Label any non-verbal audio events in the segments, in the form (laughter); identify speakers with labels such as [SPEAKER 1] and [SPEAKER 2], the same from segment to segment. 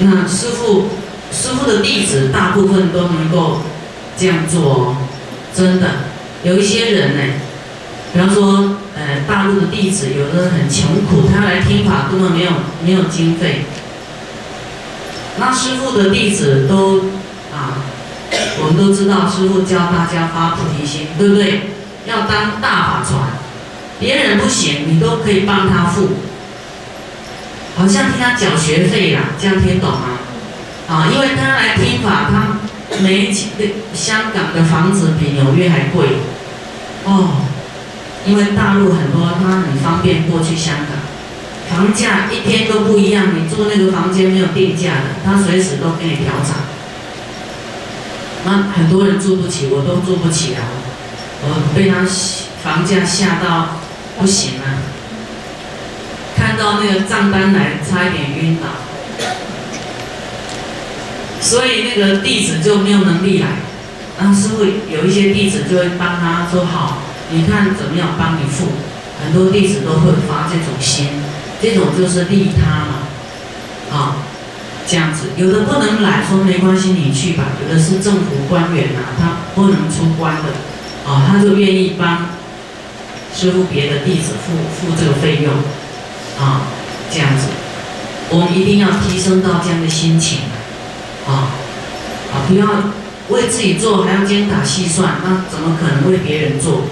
[SPEAKER 1] 那师傅，师傅的弟子大部分都能够这样做哦，真的。有一些人呢，比方说，呃，大陆的弟子有的很穷苦，他来听法根本没有没有经费。那师傅的弟子都啊，我们都知道，师傅教大家发菩提心，对不对？要当大法传，别人不行，你都可以帮他付，好像替他缴学费啦，这样听懂吗？啊，因为他来听法，他没，香港的房子比纽约还贵，哦，因为大陆很多他很方便过去香港。房价一天都不一样，你住那个房间没有定价的，他随时都给你调涨。那很多人住不起，我都住不起啊！我被他房价吓到不行了，到那个账单来，差一点晕倒。所以那个弟子就没有能力来，然后师傅有一些弟子就会帮他说好，你看怎么样帮你付，很多弟子都会发这种心。这种就是利他嘛，啊，这样子，有的不能来说没关系，你去吧。有的是政府官员呐，他不能出关的，啊，他就愿意帮师傅别的弟子付付这个费用，啊，这样子，我们一定要提升到这样的心情，啊，啊，不要为自己做还要精打细算，那怎么可能为别人做？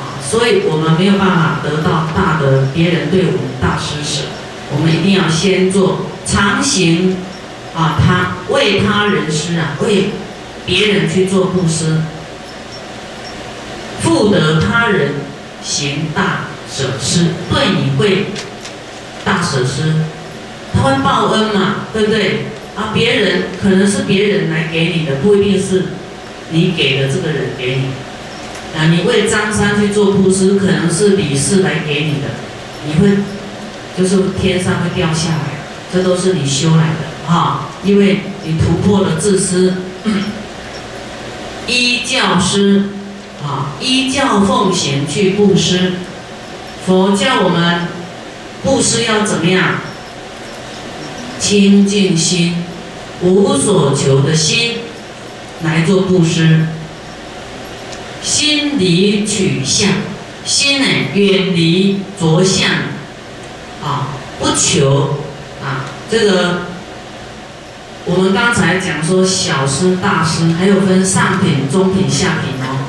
[SPEAKER 1] 啊所以我们没有办法得到大的别人对我们大施舍，我们一定要先做常行啊，他为他人施啊，为别人去做布施，复得他人行大舍施，对你会大舍施，他会报恩嘛，对不对？啊，别人可能是别人来给你的，不一定是你给的这个人给你。啊，你为张三去做布施，可能是李四来给你的，你会就是天上会掉下来，这都是你修来的哈，因为你突破了自私，依教师啊，依教奉行去布施，佛教我们布施要怎么样？清净心，无所求的心来做布施。心离取向，心呢远离着相，啊，不求啊。这个我们刚才讲说小施大施，还有分上品、中品、下品哦。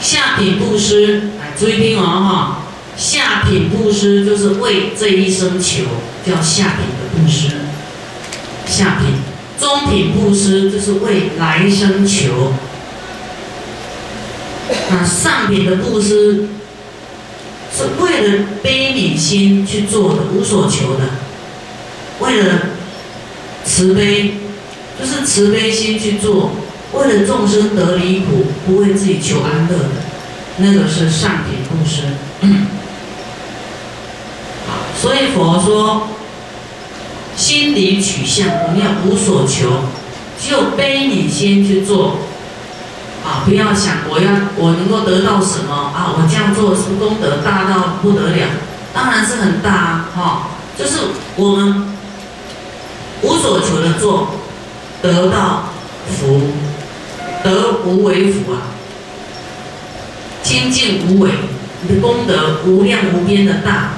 [SPEAKER 1] 下品布施，来注意听哦哈。下品布施就是为这一生求，叫下品的布施。下品，中品布施就是为来生求。那上品的布施是为了悲悯心去做的，无所求的，为了慈悲，就是慈悲心去做，为了众生得离苦，不为自己求安乐的，那个是上品布施。所以佛说，心理取向，我们要无所求，就悲悯先去做。啊，不要想我要我能够得到什么啊！我这样做是功德大到不得了，当然是很大啊！哈，就是我们无所求的做，得到福，得无为福啊！清净无为，你的功德无量无边的大，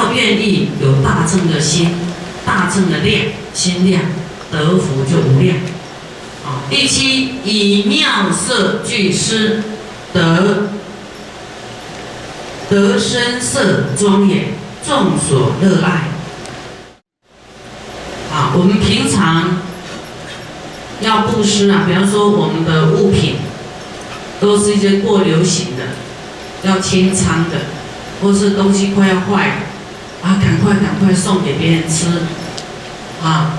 [SPEAKER 1] 要愿意有大正的心，大正的量，心量，得福就无量。啊第七，以妙色具施，得得声色庄严，众所热爱。啊，我们平常要布施啊，比方说我们的物品都是一些过流行的，要清仓的，或是东西快要坏了，赶快赶快送给别人吃，啊，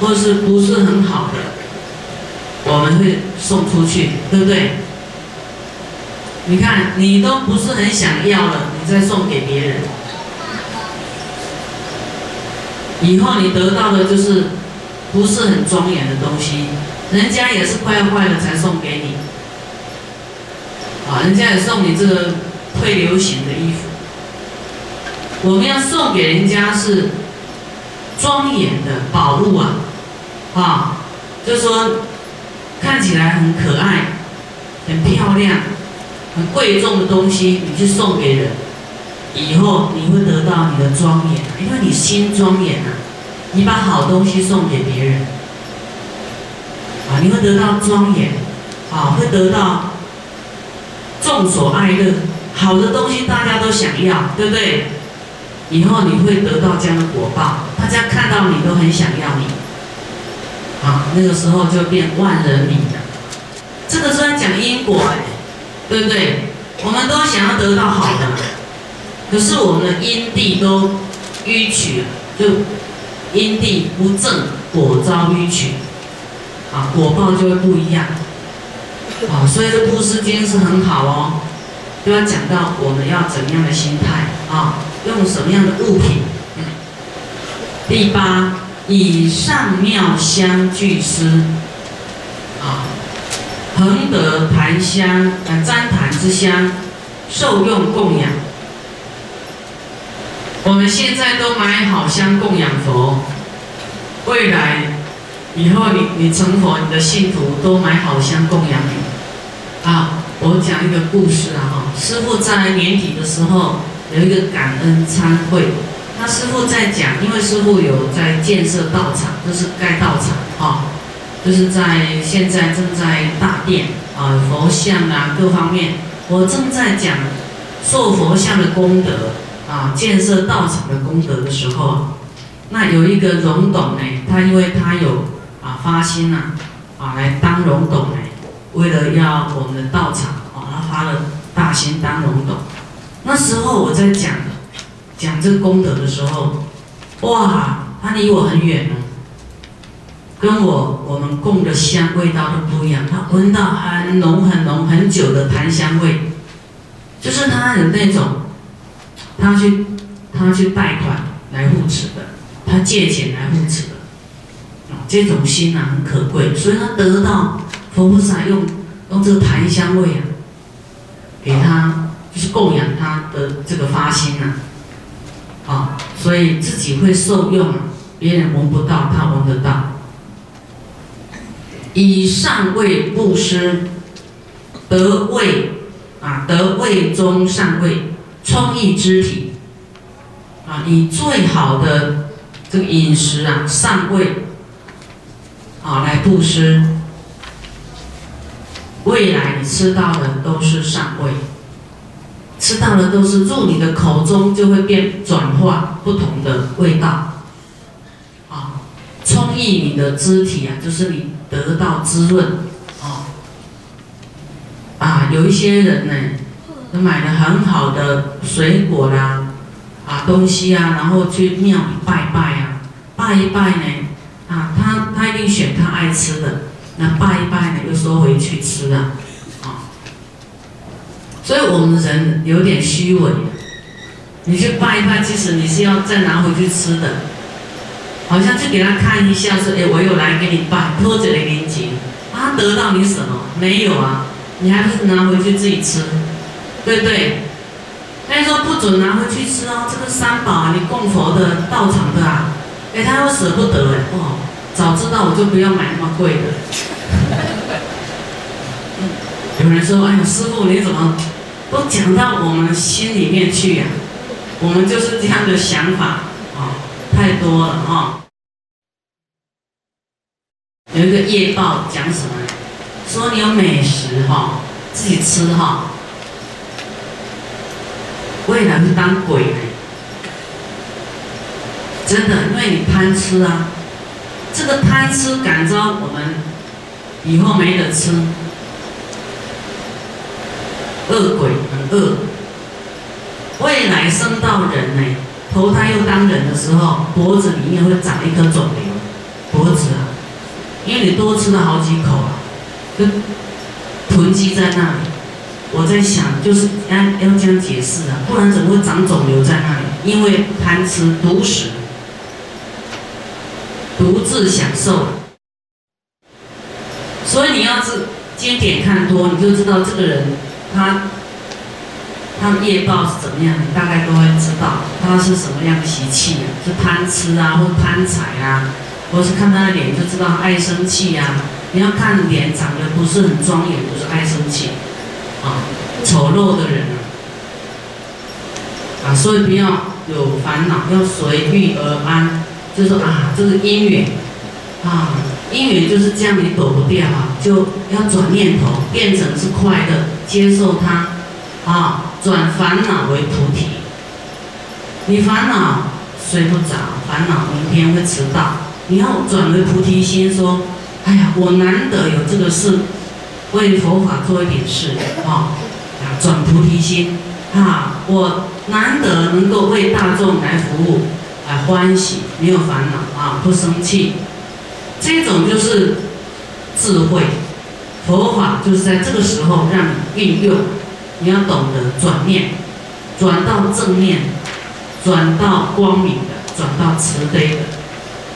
[SPEAKER 1] 或是不是很好的。我们会送出去，对不对？你看，你都不是很想要了，你再送给别人，以后你得到的就是不是很庄严的东西，人家也是快要坏了才送给你，啊，人家也送你这个退流行的衣服，我们要送给人家是庄严的宝物啊，啊，就说看起来很可爱、很漂亮、很贵重的东西，你去送给人，以后你会得到你的庄严，因为你心庄严啊，你把好东西送给别人，啊，你会得到庄严，啊，会得到众所爱乐，好的东西大家都想要，对不对？以后你会得到这样的果报，大家看到你都很想要你，啊，那个时候就变万人迷了。这个是在讲因果哎，对不对？我们都想要得到好的，可是我们的因地都迂曲了，就因地不正，果遭迂曲，啊，果报就会不一样，啊，所以这布施经是很好哦，就要讲到我们要怎样的心态啊。用什么样的物品？第八，以上妙香具施，啊，恒得檀香，呃，旃檀之香，受用供养。我们现在都买好香供养佛，未来以后你你成佛，你的信徒都买好香供养你。啊，我讲一个故事啊，哈，师傅在年底的时候。有一个感恩参会，那师傅在讲，因为师傅有在建设道场，就是盖道场，哈，就是在现在正在大殿啊，佛像啊各方面，我正在讲塑佛像的功德啊，建设道场的功德的时候，那有一个荣董呢，他因为他有啊发心呐，啊来当荣董呢，为了要我们的道场啊，他发了大心当荣董。那时候我在讲讲这个功德的时候，哇，他离我很远呢，跟我我们供的香味道都不一样，他闻到很浓很浓很久的檀香味，就是他有那种，他去他去贷款来护持的，他借钱来护持的，啊，这种心啊很可贵，所以他得到佛菩萨用用这个檀香味啊，给他。就是供养他的这个发心呐，啊，所以自己会受用，别人闻不到，他闻得到。以上位布施，得位啊，得位中上位，充溢肢体，啊，以最好的这个饮食啊，上位，啊，来布施，未来你吃到的都是上位。吃到的都是入你的口中，就会变转化不同的味道，啊，充溢你的肢体啊，就是你得到滋润，啊，啊，有一些人呢，都买了很好的水果啦，啊，东西啊，然后去庙里拜拜啊，拜一拜呢，啊，他他一定选他爱吃的，那拜一拜呢，又收回去吃了。所以我们人有点虚伪，你去拜一拜，其实你是要再拿回去吃的，好像去给他看一下，说，哎，我又来给你拜，托着的给你他得到你什么？没有啊，你还不是拿回去自己吃，对不对？他说不准拿回去吃哦，这个三宝啊，你供佛的道场的啊，哎，他又舍不得哎，哦，早知道我就不要买那么贵的。有人说，哎呀，师傅你怎么？都讲到我们心里面去呀，我们就是这样的想法啊，太多了啊。有一个业报讲什么？说你有美食哈，自己吃哈，未来是当鬼，真的，因为你贪吃啊，这个贪吃感召我们以后没得吃。恶鬼很恶，未来生到人呢，投胎又当人的时候，脖子里面会长一颗肿瘤，脖子啊，因为你多吃了好几口啊，就囤积在那里。我在想，就是要要这样解释啊，不然怎么会长肿瘤在那里？因为贪吃独食，独自享受。所以你要是经典看多，你就知道这个人。他他的业报是怎么样，你大概都会知道他是什么样的习气啊，是贪吃啊，或贪财啊，或是看他的脸就知道爱生气呀。你要看脸长得不是很庄严，就是爱生气，啊，丑陋的人啊，所以不要有烦恼，要随遇而安，就说啊，这个因缘，啊，因缘就是这样，你躲不掉啊，就要转念头，变成是快乐，接受它，啊。转烦恼为菩提，你烦恼睡不着，烦恼明天会迟到。你要转为菩提心，说：哎呀，我难得有这个事，为佛法做一点事，啊，转菩提心，啊，我难得能够为大众来服务，啊，欢喜，没有烦恼，啊，不生气，这种就是智慧。佛法就是在这个时候让你运用。你要懂得转念，转到正面，转到光明的，转到慈悲的，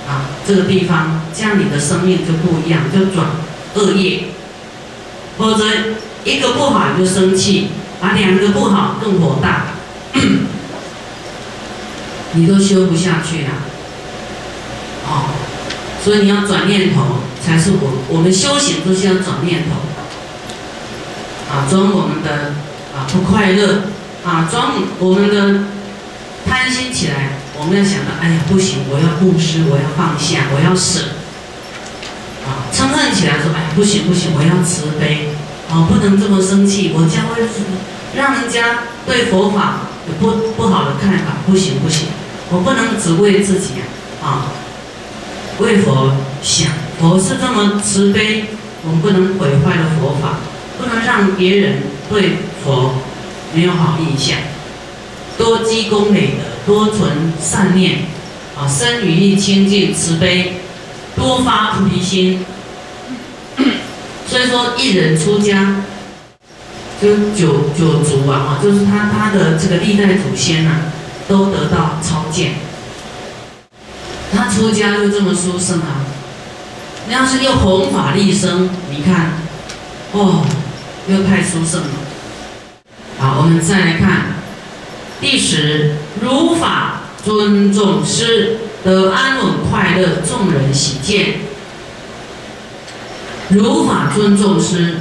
[SPEAKER 1] 啊，这个地方，这样你的生命就不一样，就转恶业。否则一个不好你就生气，啊，两个不好更火大，(clears throat) 你都修不下去了。哦，所以你要转念头，才是我我们修行都是要转念头，啊，转我们的。啊，不快乐啊！装我们的贪心起来，我们要想到，哎呀，不行，我要布施，我要放下，我要舍。啊，嗔恨起来说，哎，不行不行，我要慈悲。啊，不能这么生气，我将会让人家对佛法有不不好的看法。不行不行，我不能只为自己啊，为佛想。佛是这么慈悲，我们不能毁坏了佛法，不能让别人对。佛没有好印象，多积功累德，多存善念，啊，生语意清净慈悲，多发菩提心。所以说，一人出家，就九九族啊，就是他他的这个历代祖先呐，都得到超荐。他出家就这么殊胜啊！你要是又弘法利生，你看，哦，又太殊胜了。好，我们再来看第十，如法尊重师，得安稳快乐，众人喜见。如法尊重师，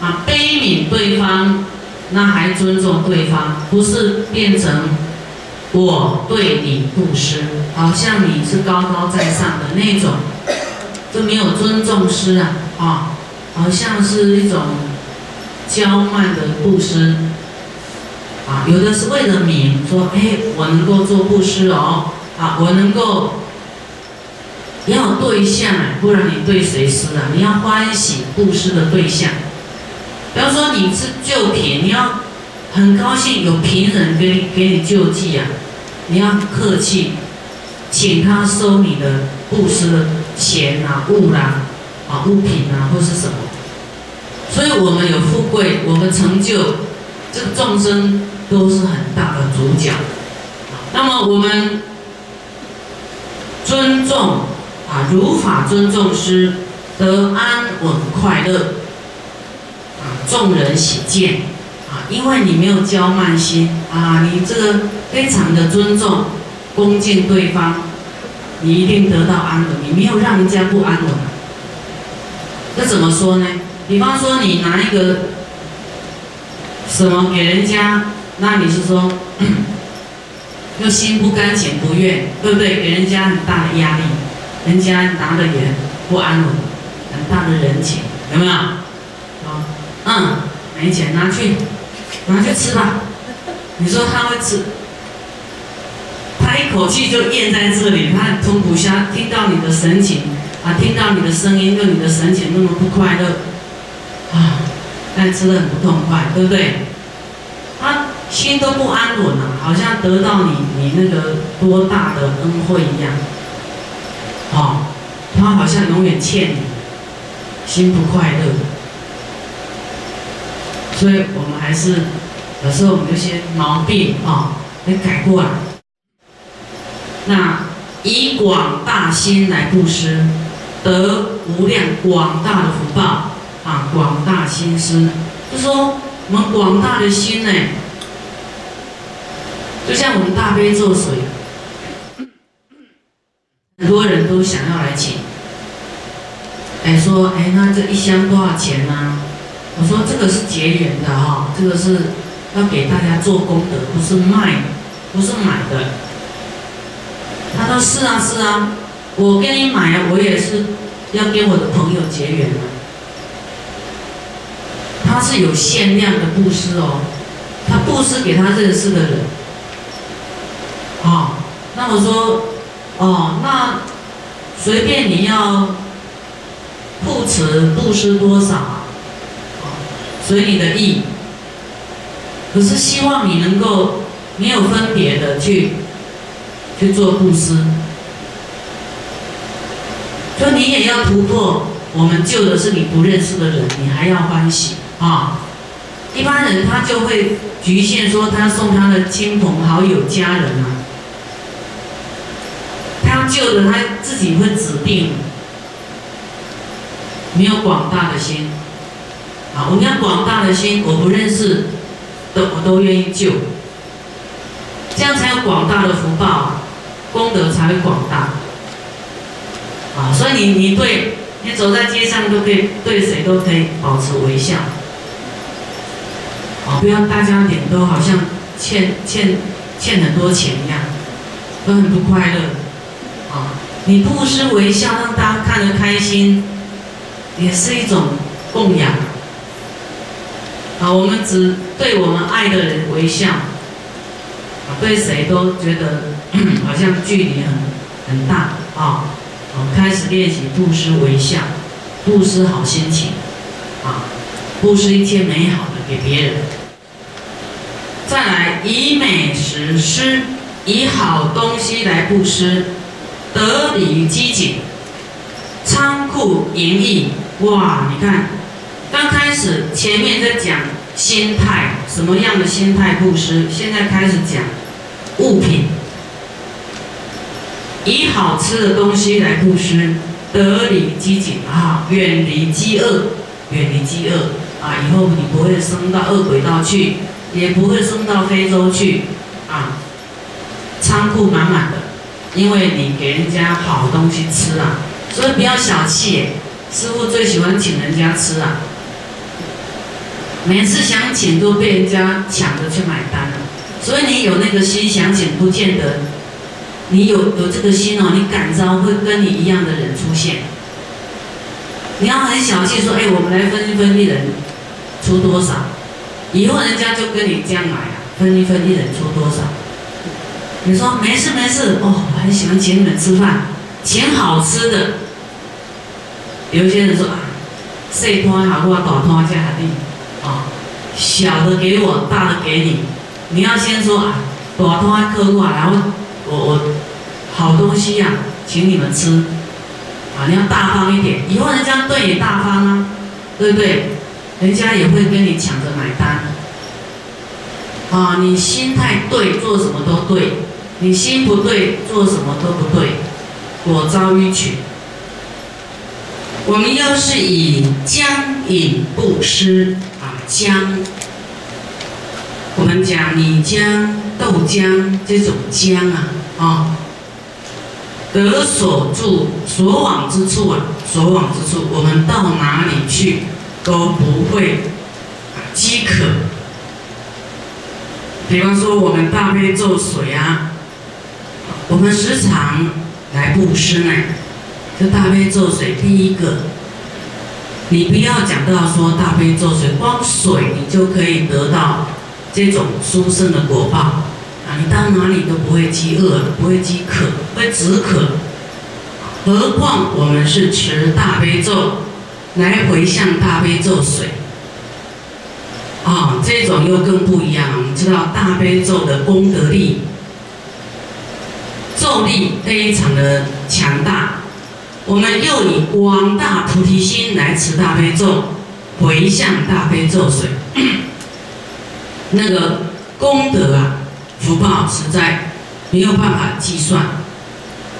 [SPEAKER 1] 啊，悲悯对方，那还尊重对方，不是变成我对你布施，好像你是高高在上的那种，就没有尊重师啊，啊，好像是一种娇慢的布施。啊，有的是为了名，说，哎，我能够做布施哦，啊，我能够要对象啊，不然你对谁施啊？你要欢喜布施的对象。比方说你是救贫，你要很高兴有贫人给你给你救济啊，你要客气，请他收你的布施钱啊、物啦、啊物品啊或是什么。所以我们有富贵，我们成就这个众生。都是很大的主角。那么我们尊重啊，如法尊重师，得安稳快乐啊，众人喜见，因为你没有骄慢心啊，你这个非常的尊重、恭敬对方，你一定得到安稳。你没有让人家不安稳。那怎么说呢？比方说你拿一个什么给人家。那你是说，(clears throat) 又心不甘情不愿，对不对？给人家很大的压力，人家拿的也不安稳，很大的人情，有没有？啊，嗯，没钱拿去，拿去吃吧。你说他会吃？他一口气就咽在这里，他吞不下。听到你的神情啊，听到你的声音，跟你的神情那么不快乐啊，但吃的很不痛快，对不对？他。心都不安稳了，好像得到你你那个多大的恩惠一样，哦，他好像永远欠你，心不快乐，所以我们还是有时候我们有些毛病啊，得改过来。那以广大心来布施，得无量广大的福报啊！广大心施，就说我们广大的心呢。就像我们大悲咒水，很多人都想要来请，哎说，哎那这一箱多少钱呢？我说这个是结缘的哈，这个是要给大家做功德，不是卖，不是买的。他说是啊是啊，我给你买啊，我也是要跟我的朋友结缘的。他是有限量的布施哦，他布施给他认识的人。哦，那我说，哦，那随便你要布持布施多少随你的意，可是希望你能够没有分别的去去做布施，说你也要突破。我们救的是你不认识的人，你还要欢喜啊！一般人他就会局限说他送他的亲朋好友、家人啊，他要救的他自己会指定，没有广大的心。啊，我们要广大的心，我不认识，的我都愿意救，这样才有广大的福报，功德才会广大。啊，所以你你对，你走在街上都可以对谁都可以保持微笑。啊，不要大家脸都好像欠欠欠很多钱一样，都很不快乐。啊，你不失微笑，让大家看得开心，也是一种供养。啊，我们只对我们爱的人微笑，啊，对谁都觉得 (clears throat) 好像距离很很大啊。我们开始练习布施微笑，布施好心情，啊，布施一切美好的给别人。再来以美食施，以好东西来布施，得理机警，仓库盈溢。哇，你看。刚开始前面在讲心态，什么样的心态布施？现在开始讲物品，以好吃的东西来布施，得理饥馑啊，远离饥饿，远离饥饿啊，以后你不会升到恶鬼道去，也不会升到非洲去啊，仓库满满的，因为你给人家好东西吃啊，所以不要小气，师傅最喜欢请人家吃啊。每次想请都被人家抢着去买单了，所以你有那个心想请，不见得你有有这个心哦，你感召会跟你一样的人出现。你要很小气说，哎，我们来分一分，一人出多少？以后人家就跟你这样买啊，分一分，一人出多少？你说没事没事哦，我很喜欢请你们吃饭，请好吃的。有些人说啊，小摊好过大摊加下地。啊，小的给我，大的给你。你要先说啊，大摊客户啊，然后我我好东西呀，请你们吃。啊，你要大方一点，以后人家对你大方啊，对不对？人家也会跟你抢着买单。啊，你心态对，做什么都对；你心不对，做什么都不对，果遭迂曲。我们要是以将饮布施。姜，我们讲米浆、豆浆这种浆啊，啊，得所住、所往之处啊，所往之处，我们到哪里去都不会饥渴。比方说，我们大悲咒水啊，我们时常来布施呢。这大悲咒水，第一个。你不要讲到说大悲咒水，光水你就可以得到这种殊胜的果报啊！你到哪里都不会饥饿，不会饥渴，会止渴。何况我们是持大悲咒来回向大悲咒水啊，这种又更不一样。我们知道大悲咒的功德力、咒力非常的强大。我们又以广大菩提心来持大悲咒，回向大悲咒水，那个功德啊，福报实在没有办法计算。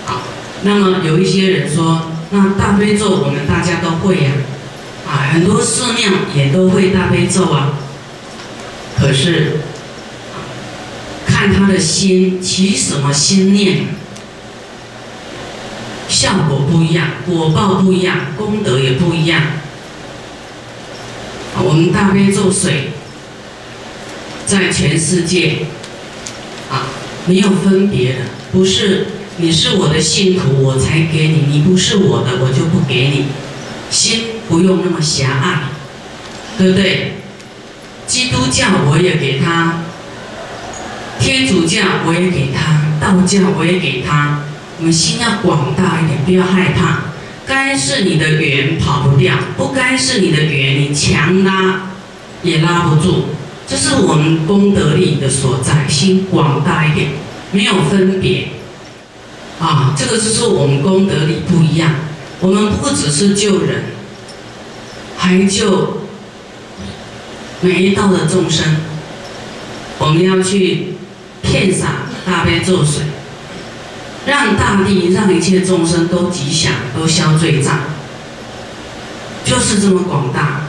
[SPEAKER 1] 好，那么有一些人说，那大悲咒我们大家都会呀，啊，很多寺庙也都会大悲咒啊。可是，看他的心起什么心念，效果不一样，果报不一样，功德也不一样。我们大悲咒水在全世界啊没有分别的，不是你是我的信徒我才给你，你不是我的我就不给你，心不用那么狭隘，对不对？基督教我也给他，天主教我也给他，道教我也给他。我们心要广大一点，不要害怕。该是你的缘跑不掉，不该是你的缘，你强拉也拉不住。这是我们功德力的所在，心广大一点，没有分别。啊，这个就是我们功德力不一样。我们不只是救人，还救。每一道的众生，我们要去片洒大悲咒水，让大地、让一切众生都吉祥，都消罪障，就是这么广大。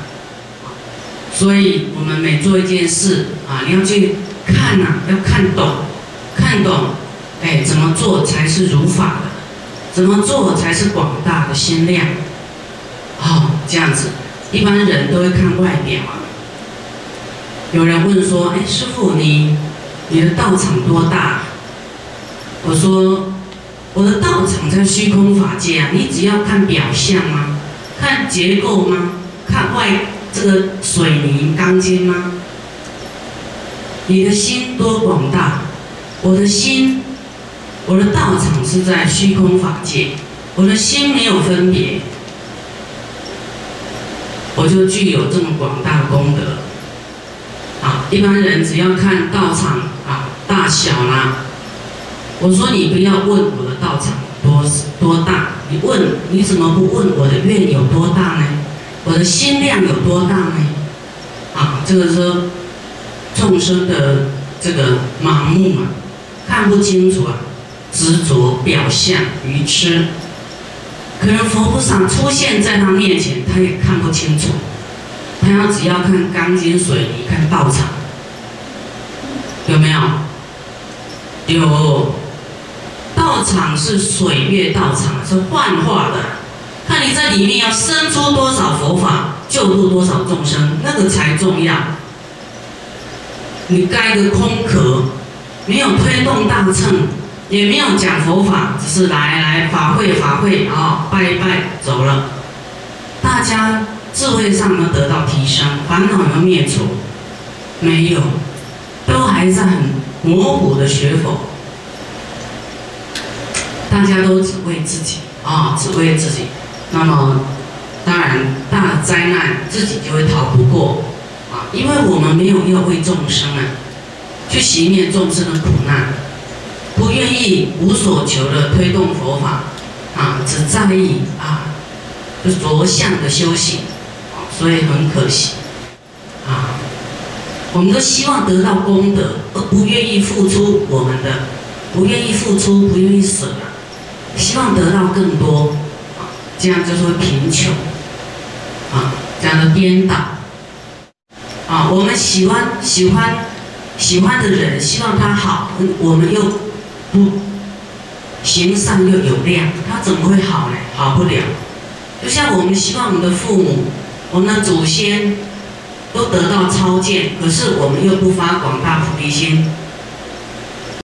[SPEAKER 1] 所以，我们每做一件事啊，你要去看呐，要看懂，看懂，哎，怎么做才是如法的？怎么做才是广大的心量？好，这样子，一般人都会看外表啊。有人问说：“哎，师傅，你你的道场多大？”我说：“我的道场在虚空法界啊，你只要看表象吗？看结构吗？看外这个水泥钢筋吗？你的心多广大！我的心，我的道场是在虚空法界，我的心没有分别，我就具有这么广大的功德。”啊一般人只要看道场啊大小啦，我说你不要问我的道场多多大，你问你怎么不问我的愿有多大呢？我的心量有多大呢？啊，这个说众生的这个盲目嘛，看不清楚啊，执着表象愚痴，可能佛菩萨出现在他面前，他也看不清楚。他要只要看钢筋水泥，看道场，有没有？有，道场是水月道场，是幻化的。看你在里面要生出多少佛法，救度多少众生，那个才重要。你盖个空壳，没有推动大乘，也没有讲佛法，只是来来法会法会啊，拜拜走了，大家。智慧上能得到提升，烦恼能灭除，没有，都还在很模糊的学佛。大家都只为自己啊，只为自己，那么当然大灾难自己就会逃不过啊，因为我们没有要为众生啊，去熄灭众生的苦难，不愿意无所求的推动佛法啊，只在意啊，就着相的修行。所以很可惜，啊，我们都希望得到功德，而不愿意付出我们的，不愿意付出，不愿意舍，希望得到更多，这样就是会贫穷，啊，这样的颠倒，啊，我们喜欢喜欢喜欢的人，希望他好，我们又不行善又有量，他怎么会好呢？好不了，就像我们希望我们的父母。我们的祖先都得到超荐，可是我们又不发广大菩提心，